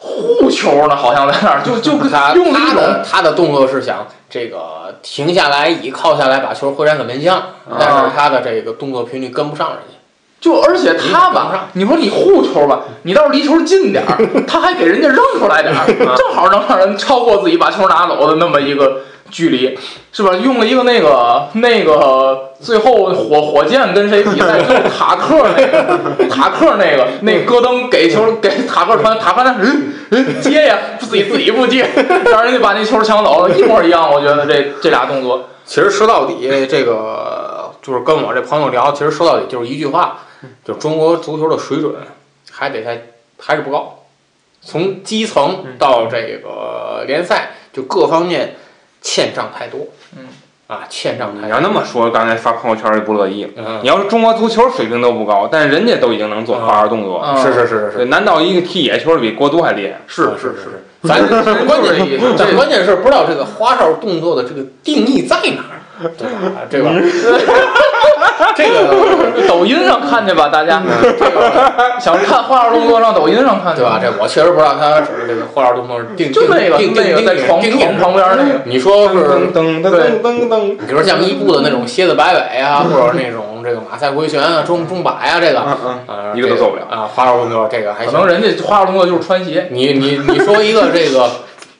护球呢，好像在那儿就就 他用了一他种的他的动作是想这个停下来，倚靠下来，把球回传给门将，但是他的这个动作频率跟不上人家。就而且他嗯吧，你说你护球吧，你倒是离球近点儿，他还给人家扔出来点儿，正好能让人超过自己把球拿走的那么一个距离，是吧？用了一个那个那个最后火火箭跟谁比赛，最后塔克那个 塔克那个那戈登给球给塔克传，塔克那嗯嗯接呀，自己自己不接，让人家把那球抢走了，一模一样。我觉得这这俩动作，其实说到底，这个就是跟我这朋友聊，其实说到底就是一句话，就中国足球的水准还得在还是不高，从基层到这个联赛，就各方面欠账太多。嗯，啊，欠账太多。你多。要那么说，刚才发朋友圈就不乐意。了。嗯。你，要是中国足球水平都不高，但是人家都已经能做花哨动作，嗯是是是是是，难道一个踢野球比国足还厉害？是是是，是是，咱关键这关键是不知道这个花哨动作的这个定义在哪儿，对吧？这个 这个抖音上看去吧，大家。这个想看花样动作，上抖音上看去对吧？？这我确实不知道他这个花哨动作是定就那个定定那个在床床旁边那个，你说是噔噔噔噔噔，比如像伊布的那种蝎子摆尾啊，或者那种这个马赛回旋啊、中中摆啊，这个嗯嗯，啊，一个都做不了啊。花哨动作这个还行可能人家花样动作就是穿鞋。你你你说一个这个，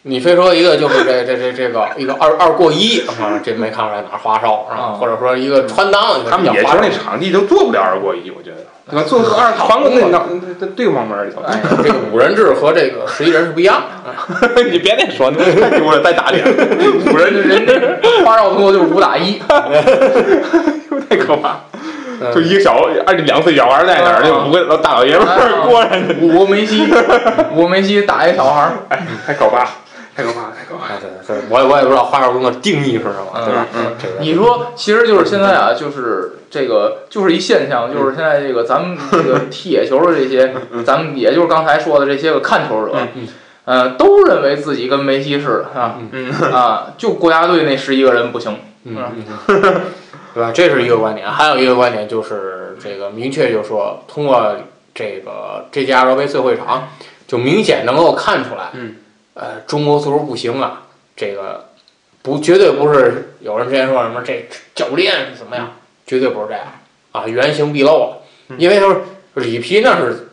你非说一个就是这这这这个一个二二过一啊，这没看出来哪儿花哨啊，啊或者说一个穿裆，他们这叫花哨野球那场地都做不了二过一，我觉得，对吧？做个二传个那那那对个盲门里头。哎，这个五人制和这个十一人是不一样的。你别再说那，太丢了，再打脸，五人人家花哨动作就是五打一，太可怕。就一个小二两岁小孩在那儿，就五个老大老爷们儿过来，五个梅西，五个梅西打一小孩儿，哎，太可怕，太可怕，太可怕。啊，对对，我也我也不知道花哨动作定义是什么，对吧？嗯这个你说，其实就是现在啊，就是这个，就是一现象，就是现在这个咱们 这个踢野球的这些，咱们也就是刚才说的这些个看球者，嗯呃，都认为自己跟梅西似的啊，嗯。啊，就国家队那十一个人不行，嗯嗯，对吧？这是一个观点，还有一个观点就是这个明确就说，通过这个这届亚洲杯最后一场，就明显能够看出来，嗯，呃，中国足球不行啊，这个不绝对不是有人之前说什么这教练是怎么样，绝对不是这样啊，原形毕露了，因为说里皮那是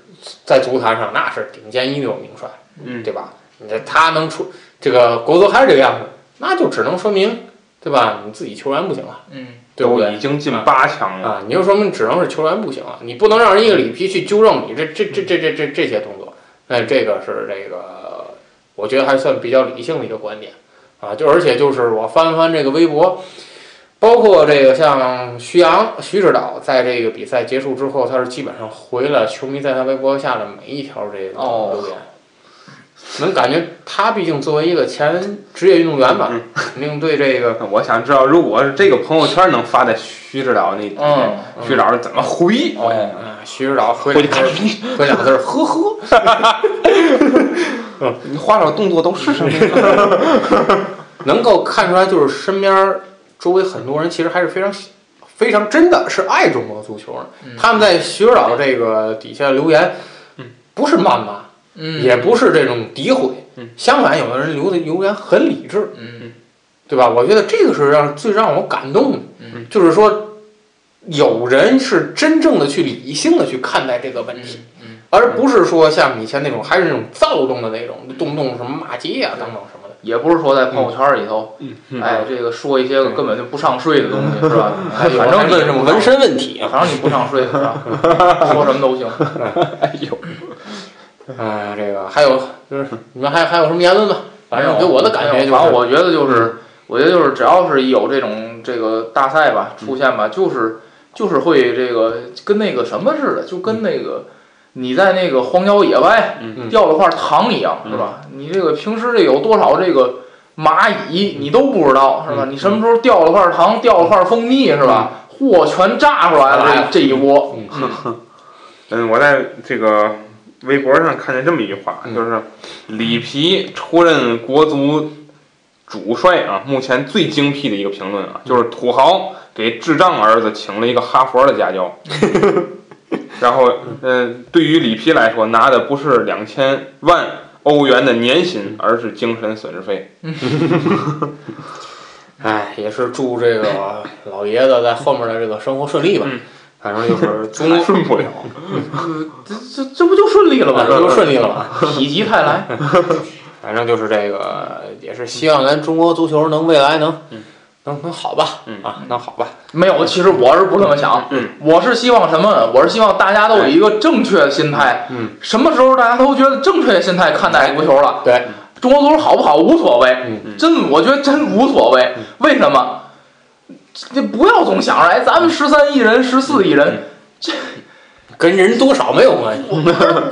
在足坛上那是顶尖一流名帅，嗯对吧？你这他能出这个国足还是这个样子，那就只能说明，对吧？你自己球员不行了。嗯，对不对都已？经进八强了，啊，你就说明只能是球员不行了，你不能让人一个里皮去纠正你这这这这这这这些动作。哎，这个是这个，我觉得还算比较理性的一个观点啊。就而且就是我翻了翻这个微博，包括这个像徐阳、徐指导，在这个比赛结束之后，他是基本上回了球迷在他微博下的每一条这个哦留言，能感觉他毕竟作为一个前职业运动员吧，肯定对这个我想知道，如果是这个朋友圈能发在徐指导那，嗯徐指导是怎么回？徐指导回两个字儿，回两个字儿，呵 呵。你花手动作都是什么呀？能够看出来，就是身边儿周围很多人其实还是非常非常真的是爱中国足球的。他们在徐指导这个底下留言，不是谩骂，嗯也不是这种诋毁，嗯相反，有的人留的留言很理智，嗯对吧？我觉得这个是让最让我感动的，嗯就是说有人是真正的去理性的去看待这个问题。嗯而不是说像以前那种，还是那种躁动的那种，动不动什么骂街啊等等什么的。也不是说在朋友圈里头，嗯哎，这个说一些个根本就不上税的东西，是吧？哎，反正问什么纹，身问题啊，反正你不上税，是吧？说什么都行。哎呦，哎，这个还有就是你们还还有什么言论吗？反正给我的感觉就是，反正我觉得就是，我觉得就是，只要是有这种这个大赛吧出现吧，就是就是会这个跟那个什么似的，就跟那个你在那个荒郊野外嗯掉了块糖一样，是吧？你这个平时这有多少这个蚂蚁你都不知道，是吧？你什么时候掉了块糖，掉了块蜂蜜，是吧？嚯，全炸出来了，这这一窝，嗯，我在这个微博上看见这么一句话，嗯。就是里皮出任国足主帅啊，目前最精辟的一个评论啊，就是土豪给智障儿子请了一个哈佛的家教。然后，嗯，对于里皮来说，拿的不是两千万欧元的年薪，而是精神损失费。哎，也是祝这个老爷子在后面的这个生活顺利吧。嗯反正就是 中国，顺不了。这这这不就顺利了吗？这就顺利了吧。否极泰来。反正就是这个，也是希望咱中国足球能未来能能能好吧，嗯。啊，那好吧。没有，其实我是不这么想，嗯我是希望什么呢？我是希望大家都有一个正确的心态，嗯，什么时候大家都觉得正确的心态看待足球了，对，中国足球好不好无所谓，嗯。真我觉得真无所谓，为什么？这不要总想着，哎，咱们十三亿人、十四亿人，这跟人多少没有关系。我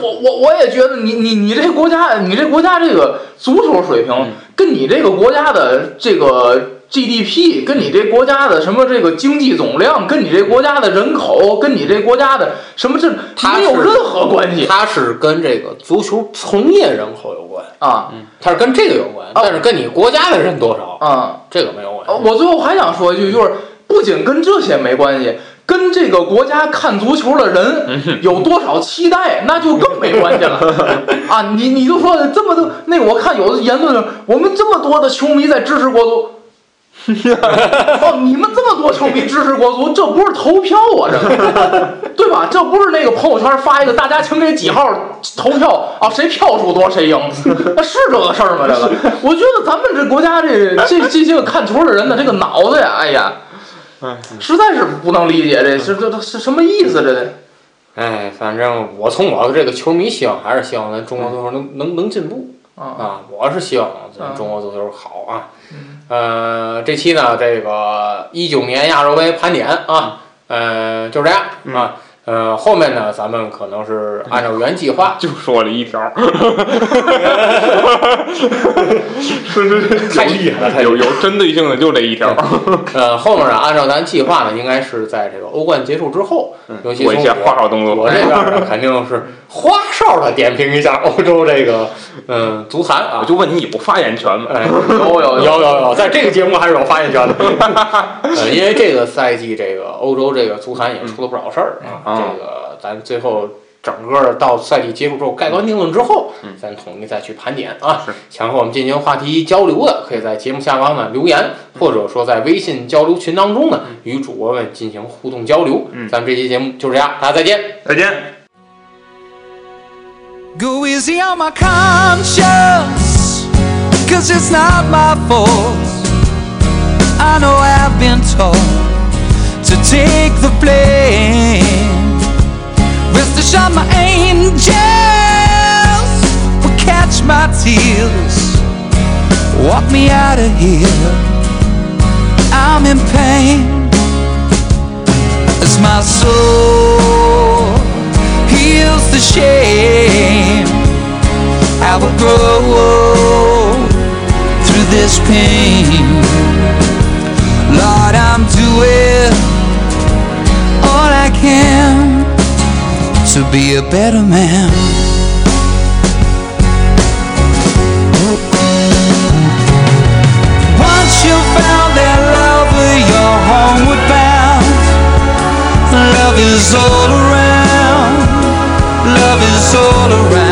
我我我也觉得你你你这国家，你这国家这个足球水平，跟你这个国家的这个 GDP，跟你这国家的什么这个经济总量，跟你这国家的人口，跟你这国家的什么这它没有任何关系它是跟这个足球从业人口有关，啊它是跟这个有关，但是跟你国家的人多少，啊！这个没有关呃系。我最后还想说一句，就是不仅跟这些没关系，跟这个国家看足球的人 有多少期待，那就更没关系了 啊！你你就说这么多，那我看有的言论，我们这么多的球迷在支持国足。哦，你们这么多球迷支持国足，这不是投票啊，这 个对吧？这不是那个朋友圈发一个大家请给几号投票啊，谁票数多谁赢，那是这个事儿吗？这个，我觉得咱们这国家这这这些个看球的人的这个脑子呀，哎呀，实在是不能理解这这这这是什么意思？这得哎，反正我从我的这个球迷希望，还是希望咱中国足球能能能进步啊啊！我是希望咱中国足球好啊。呃，这期呢，这个一九年亚洲杯盘点啊，呃，就这样啊。呃，后面呢，咱们可能是按照原计划，就说了一条，太厉害了，太厉害了有有针对性的就这一条。呃，后面呢，按照咱计划呢，应该是在这个欧冠结束之后，尤其从做一些花哨动作。我这边呢，肯定是花哨的点评一下欧洲这个嗯足坛啊我。就问你有发言权吗？哎，有有有有有，在这个节目还是有发言权的。呃，因为这个赛季这个欧洲这个足坛也出了不少事儿啊。嗯这个咱最后整个到赛季结束之后盖棺定论之后，咱统一再去盘点啊。想和我们进行话题交流的，可以在节目下方呢留言，或者说在微信交流群当中呢与主播们进行互动交流。嗯咱们这期节目就这样，大家再见。再见。Go easy on my conscience, cause it's not my fault. I know I've been told to take the blame. Rest assured, my angels will catch my tears, walk me out of here. I'm in pain. As my soul heals the shame. I will grow through this pain. Lord, I'm doing all I can to be a better man. Once you found that lover, you're homeward bound. Love is all around. Love is all around.